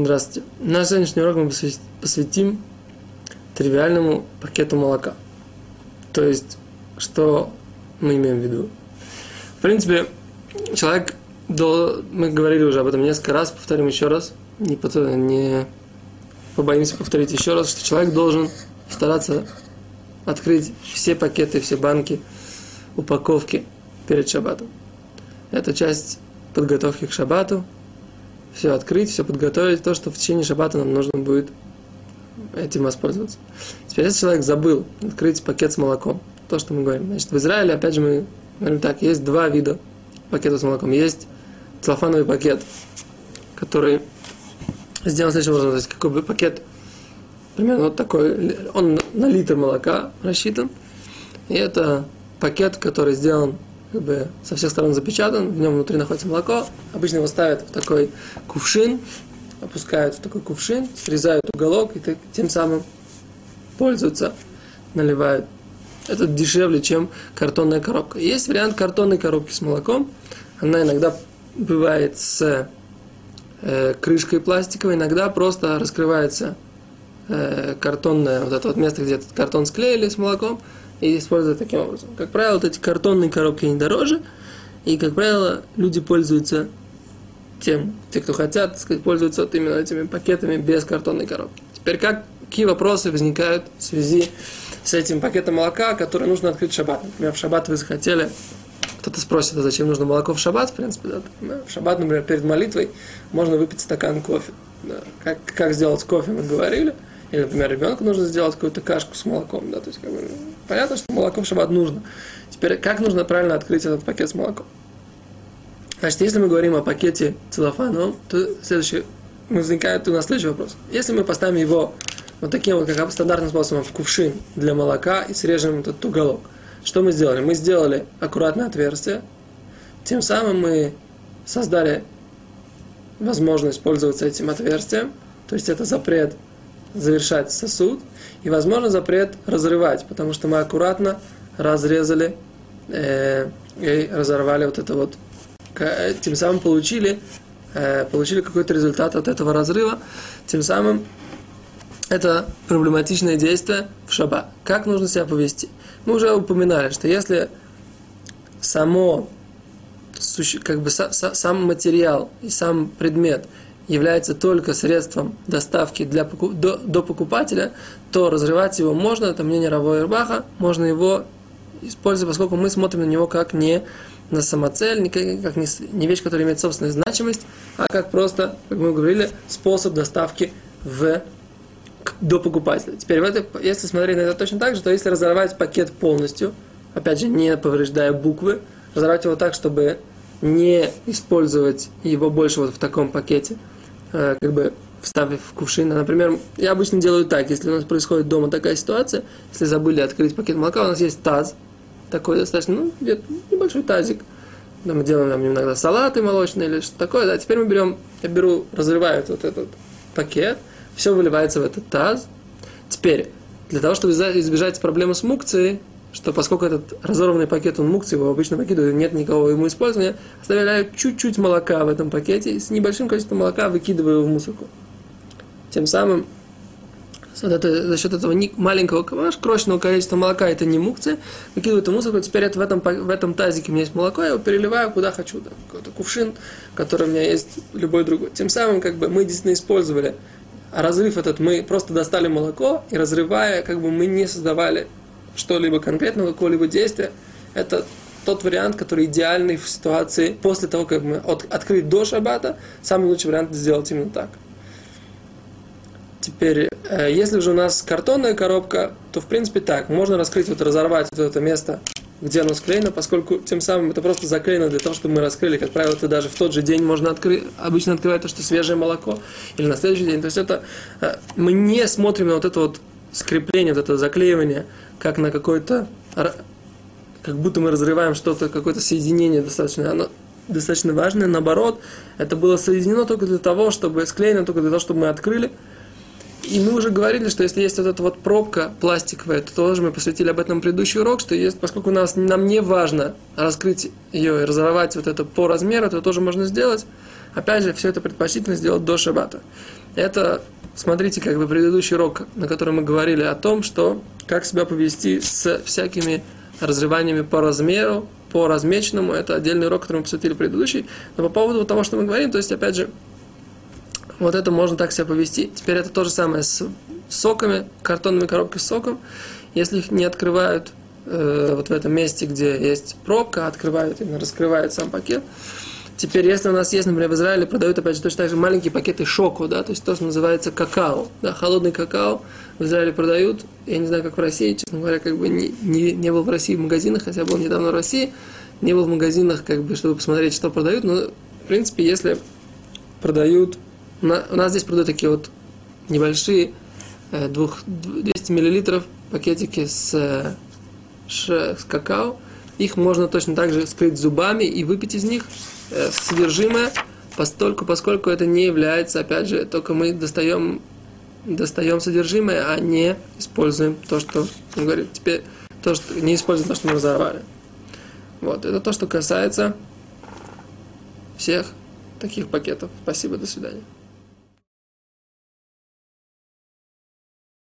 Здравствуйте. Наш сегодняшний урок мы посвятим тривиальному пакету молока. То есть, что мы имеем в виду? В принципе, человек, мы говорили уже об этом несколько раз, повторим еще раз, не, не побоимся повторить еще раз, что человек должен стараться открыть все пакеты, все банки, упаковки перед шаббатом. Это часть подготовки к шаббату, все открыть, все подготовить, то, что в течение шаббата нам нужно будет этим воспользоваться. Теперь, если человек забыл открыть пакет с молоком, то, что мы говорим, значит, в Израиле, опять же, мы говорим так, есть два вида пакета с молоком. Есть целлофановый пакет, который сделан следующим образом, то есть какой бы пакет, примерно вот такой, он на литр молока рассчитан, и это пакет, который сделан как бы со всех сторон запечатан, в нем внутри находится молоко. Обычно его ставят в такой кувшин, опускают в такой кувшин, срезают уголок и тем самым пользуются, наливают. Это дешевле, чем картонная коробка. Есть вариант картонной коробки с молоком. Она иногда бывает с э, крышкой пластиковой, иногда просто раскрывается э, картонное, вот это вот место, где этот картон склеили с молоком, и используют таким образом. Как правило, вот эти картонные коробки не дороже, и, как правило, люди пользуются тем, те, кто хотят, так сказать, пользуются вот именно этими пакетами без картонной коробки. Теперь, как, какие вопросы возникают в связи с этим пакетом молока, который нужно открыть в шаббат? Например, в шаббат вы захотели, кто-то спросит, а зачем нужно молоко в шаббат, в принципе, да? В шаббат, например, перед молитвой можно выпить стакан кофе. Да. Как, как сделать кофе, мы говорили – или, например, ребенку нужно сделать какую-то кашку с молоком, да, то есть, как бы, понятно, что молоко в шаббат нужно. Теперь, как нужно правильно открыть этот пакет с молоком? Значит, если мы говорим о пакете целлофановом, то следующий, возникает у нас следующий вопрос. Если мы поставим его вот таким вот, как стандартным способом, в кувшин для молока и срежем этот уголок, что мы сделали? Мы сделали аккуратное отверстие, тем самым мы создали возможность пользоваться этим отверстием, то есть это запрет завершать сосуд, и, возможно, запрет разрывать, потому что мы аккуратно разрезали э, и разорвали вот это вот, тем самым получили, э, получили какой-то результат от этого разрыва, тем самым это проблематичное действие в шаба. Как нужно себя повести? Мы уже упоминали, что если само, как бы сам материал и сам предмет – является только средством доставки для, до, до покупателя, то разрывать его можно, это мнение Равой Ирбаха, можно его использовать, поскольку мы смотрим на него как не на самоцель, не как не, не вещь, которая имеет собственную значимость, а как просто, как мы говорили, способ доставки в, до покупателя. Теперь, это, если смотреть на это точно так же, то если разорвать пакет полностью, опять же, не повреждая буквы, разорвать его так, чтобы не использовать его больше вот в таком пакете, как бы вставив в кувшин. Например, я обычно делаю так, если у нас происходит дома такая ситуация, если забыли открыть пакет молока, у нас есть таз, такой достаточно, ну, небольшой тазик, да, мы делаем там иногда салаты молочные или что такое, да, теперь мы берем, я беру, разрываю вот этот пакет, все выливается в этот таз. Теперь, для того, чтобы избежать проблемы с мукцией, что поскольку этот разорванный пакет, он мукции, его обычно выкидывают, нет никакого ему использования, оставляю чуть-чуть молока в этом пакете и с небольшим количеством молока выкидываю в мусорку. Тем самым за счет этого маленького крошечного количества молока это не мукция, выкидываю эту мусорку, теперь это в этом, в этом тазике у меня есть молоко, я его переливаю куда хочу, да, какой-то кувшин, который у меня есть, любой другой. Тем самым как бы мы действительно использовали разрыв этот, мы просто достали молоко и разрывая, как бы мы не создавали что-либо конкретного, какого-либо действия, это тот вариант, который идеальный в ситуации после того, как мы от, открыть до шаббата, самый лучший вариант сделать именно так. Теперь, э, если же у нас картонная коробка, то в принципе так, можно раскрыть, вот разорвать вот это место, где оно склеено, поскольку тем самым это просто заклеено для того, чтобы мы раскрыли. Как правило, это даже в тот же день можно открыть, обычно открывать то, что свежее молоко, или на следующий день. То есть это э, мы не смотрим на вот это вот скрепление, вот это заклеивание, как на какой-то, как будто мы разрываем что-то, какое-то соединение достаточно, оно достаточно важное, наоборот, это было соединено только для того, чтобы, склеено только для того, чтобы мы открыли. И мы уже говорили, что если есть вот эта вот пробка пластиковая, то тоже мы посвятили об этом предыдущий урок, что есть, поскольку у нас, нам не важно раскрыть ее и разорвать вот это по размеру, то тоже можно сделать. Опять же, все это предпочтительно сделать до шабата. Это, смотрите, как бы предыдущий урок, на котором мы говорили о том, что как себя повести с всякими разрываниями по размеру, по размеченному. Это отдельный урок, который мы посвятили предыдущий. Но по поводу того, что мы говорим, то есть, опять же, вот это можно так себя повести. Теперь это то же самое с соками, картонными коробками с соком. Если их не открывают э, вот в этом месте, где есть пробка, открывают, именно раскрывают сам пакет. Теперь, если у нас есть, например, в Израиле продают, опять же, точно так же маленькие пакеты шоку, да, то есть то, что называется какао, да, холодный какао в Израиле продают, я не знаю, как в России, честно говоря, как бы не, не, не был в России в магазинах, хотя был недавно в России, не был в магазинах, как бы, чтобы посмотреть, что продают, но, в принципе, если продают, у нас здесь продают такие вот небольшие, э, двух, 200 миллилитров пакетики с, э, с какао, их можно точно так же скрыть зубами и выпить из них содержимое, постольку, поскольку это не является, опять же, только мы достаем, достаем содержимое, а не используем то, что он говорит. Теперь то, что не используем то, что мы разорвали. Вот, это то, что касается всех таких пакетов. Спасибо, до свидания.